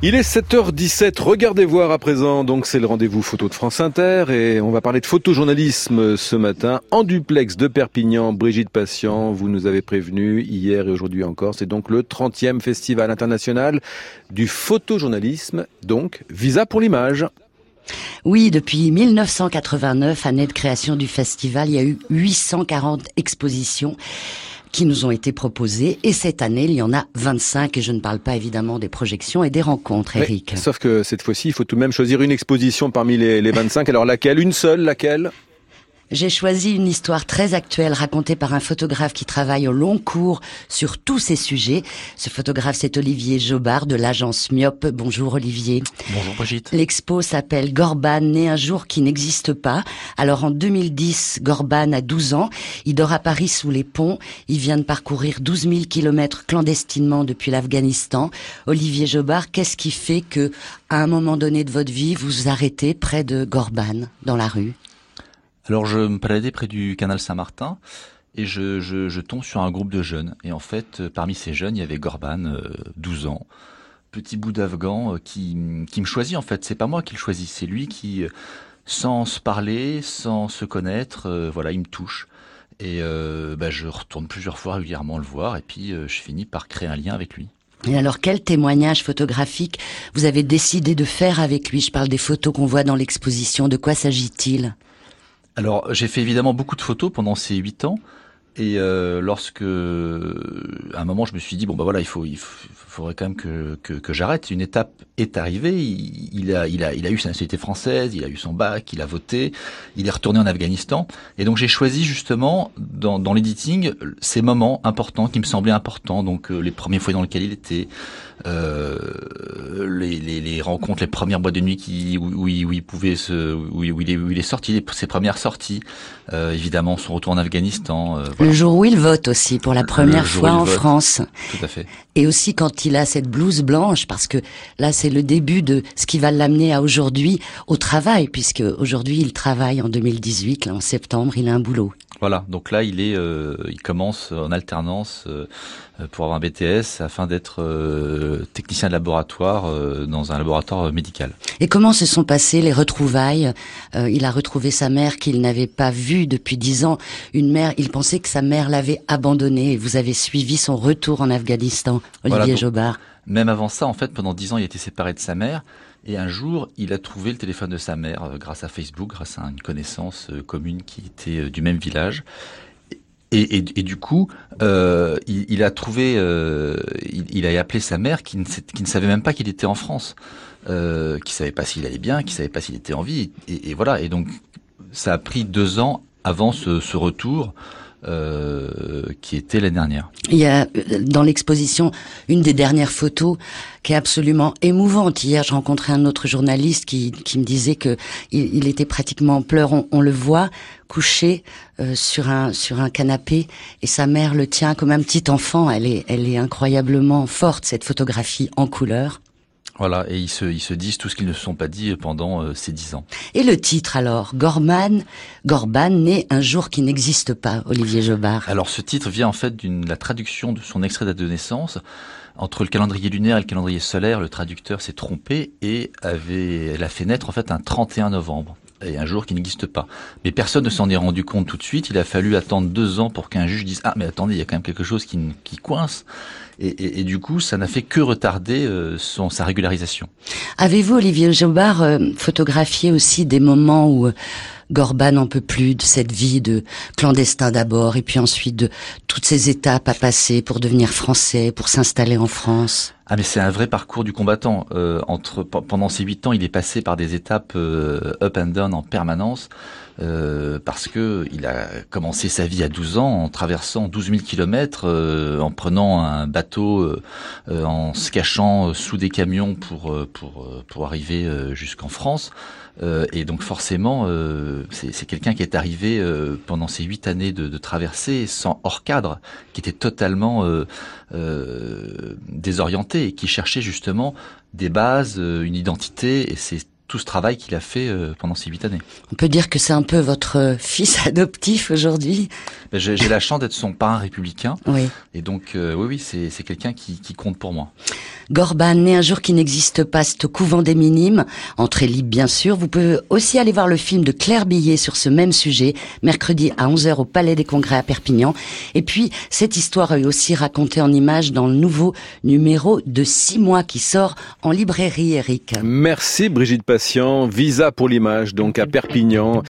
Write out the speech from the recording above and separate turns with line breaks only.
Il est 7h17, regardez voir à présent, donc c'est le rendez-vous photo de France Inter et on va parler de photojournalisme ce matin en duplex de Perpignan. Brigitte Patient, vous nous avez prévenu hier et aujourd'hui encore, c'est donc le 30e festival international du photojournalisme, donc Visa pour l'image.
Oui, depuis 1989, année de création du festival, il y a eu 840 expositions qui nous ont été proposés. Et cette année, il y en a 25. Et je ne parle pas évidemment des projections et des rencontres, Eric.
sauf que cette fois-ci, il faut tout de même choisir une exposition parmi les, les 25. Alors laquelle? Une seule Laquelle?
J'ai choisi une histoire très actuelle racontée par un photographe qui travaille au long cours sur tous ces sujets. Ce photographe, c'est Olivier Jobard de l'agence Myope. Bonjour Olivier.
Bonjour Brigitte.
L'expo s'appelle Gorban, né un jour qui n'existe pas. Alors en 2010, Gorban a 12 ans. Il dort à Paris sous les ponts. Il vient de parcourir 12 000 kilomètres clandestinement depuis l'Afghanistan. Olivier Jobard, qu'est-ce qui fait que, à un moment donné de votre vie, vous vous arrêtez près de Gorban, dans la rue?
Alors je me baladais près du canal Saint-Martin et je, je, tombe sur un groupe de jeunes. Et en fait, euh, parmi ces jeunes, il y avait Gorban, 12 euh, ans, petit bout d'Afghan euh, qui, qui me choisit en fait. C'est pas moi qui le choisis, c'est lui qui, sans se parler, sans se connaître, voilà, il me touche. Et bah, je retourne plusieurs fois régulièrement le voir et puis je finis par créer un lien avec lui.
Et alors, quel témoignage photographique vous avez décidé de faire avec lui? Je parle des photos qu'on voit dans l'exposition. De quoi s'agit-il?
Alors, j'ai fait évidemment beaucoup de photos pendant ces huit ans. Et euh, lorsque, à un moment, je me suis dit bon bah voilà, il faut, il faudrait quand même que, que, que j'arrête. Une étape est arrivée. Il, a, il a, il a eu sa nationalité française, il a eu son bac, il a voté, il est retourné en Afghanistan. Et donc j'ai choisi justement dans, dans l'editing ces moments importants qui me semblaient importants. Donc euh, les premiers fois dans lesquels il était, euh, les, les, les, rencontres, les premières boîtes de nuit qui, où, où, il, pouvait se, où, il, est, où il est sorti, ses premières sorties. Euh, évidemment, son retour en Afghanistan.
Euh, le jour où il vote aussi pour la première fois en France.
Tout à fait.
Et aussi quand il a cette blouse blanche, parce que là c'est le début de ce qui va l'amener à aujourd'hui au travail, puisque aujourd'hui il travaille en 2018, là, en septembre, il a un boulot.
Voilà, donc là il est, euh, il commence en alternance euh, pour avoir un BTS afin d'être euh, technicien de laboratoire dans un laboratoire médical.
Et comment se sont passées les retrouvailles? Il a retrouvé sa mère qu'il n'avait pas vue depuis dix ans. Une mère, il pensait que sa mère l'avait abandonné. Et vous avez suivi son retour en Afghanistan, Olivier Jobard.
Même avant ça, en fait, pendant dix ans, il était séparé de sa mère. Et un jour, il a trouvé le téléphone de sa mère euh, grâce à Facebook, grâce à une connaissance euh, commune qui était euh, du même village. Et, du coup, il, a trouvé, il, a appelé sa mère qui ne, savait même pas qu'il était en France, euh, qui savait pas s'il allait bien, qui savait pas s'il était en vie. Et, voilà. Et donc, ça a pris deux ans avant ce retour. Euh, qui était l'année dernière.
Il y a dans l'exposition une des dernières photos qui est absolument émouvante. Hier, je rencontrais un autre journaliste qui, qui me disait que il, était pratiquement en pleurs. On, on le voit couché euh, sur un sur un canapé et sa mère le tient comme un petit enfant. Elle est elle est incroyablement forte cette photographie en couleur.
Voilà, et ils se, ils se disent tout ce qu'ils ne se sont pas dit pendant euh, ces dix ans.
Et le titre alors, Gorman, Gorban, né un jour qui n'existe pas, Olivier Jobard.
Alors ce titre vient en fait d'une la traduction de son extrait date de naissance. Entre le calendrier lunaire et le calendrier solaire, le traducteur s'est trompé et avait, elle a fait naître en fait un 31 novembre et un jour qui n'existe pas. Mais personne ne s'en est rendu compte tout de suite. Il a fallu attendre deux ans pour qu'un juge dise ah mais attendez il y a quand même quelque chose qui, qui coince. Et, et, et, du coup ça n'a fait que retarder euh, son sa régularisation.
Avez-vous Olivier Jobard euh, photographié aussi des moments où Gorban n'en peut plus de cette vie de clandestin d'abord et puis ensuite de toutes ces étapes à passer pour devenir français, pour s'installer en France.
Ah mais c'est un vrai parcours du combattant. Euh, entre pendant ces huit ans, il est passé par des étapes euh, up and down en permanence. Euh, parce que il a commencé sa vie à 12 ans en traversant 12 000 kilomètres, euh, en prenant un bateau, euh, en se cachant sous des camions pour pour pour arriver jusqu'en France. et donc forcément, c'est quelqu'un qui est arrivé pendant ces huit années de, de, traversée sans hors cadre, qui était totalement désorienté et qui cherchait justement des bases, une identité. Et c'est tout ce travail qu'il a fait euh, pendant ces huit années.
On peut dire que c'est un peu votre fils adoptif aujourd'hui.
Ben, j'ai la chance d'être son parrain républicain.
Oui.
Et donc, euh, oui, oui, c'est quelqu'un qui, qui compte pour moi.
Gorban, né un jour qui n'existe pas, c'est au couvent des Minimes, entrée libre bien sûr. Vous pouvez aussi aller voir le film de Claire Billet sur ce même sujet, mercredi à 11h au Palais des Congrès à Perpignan. Et puis, cette histoire est aussi racontée en images dans le nouveau numéro de 6 mois qui sort en librairie, Eric.
Merci Brigitte Patient. Visa pour l'image, donc à Perpignan.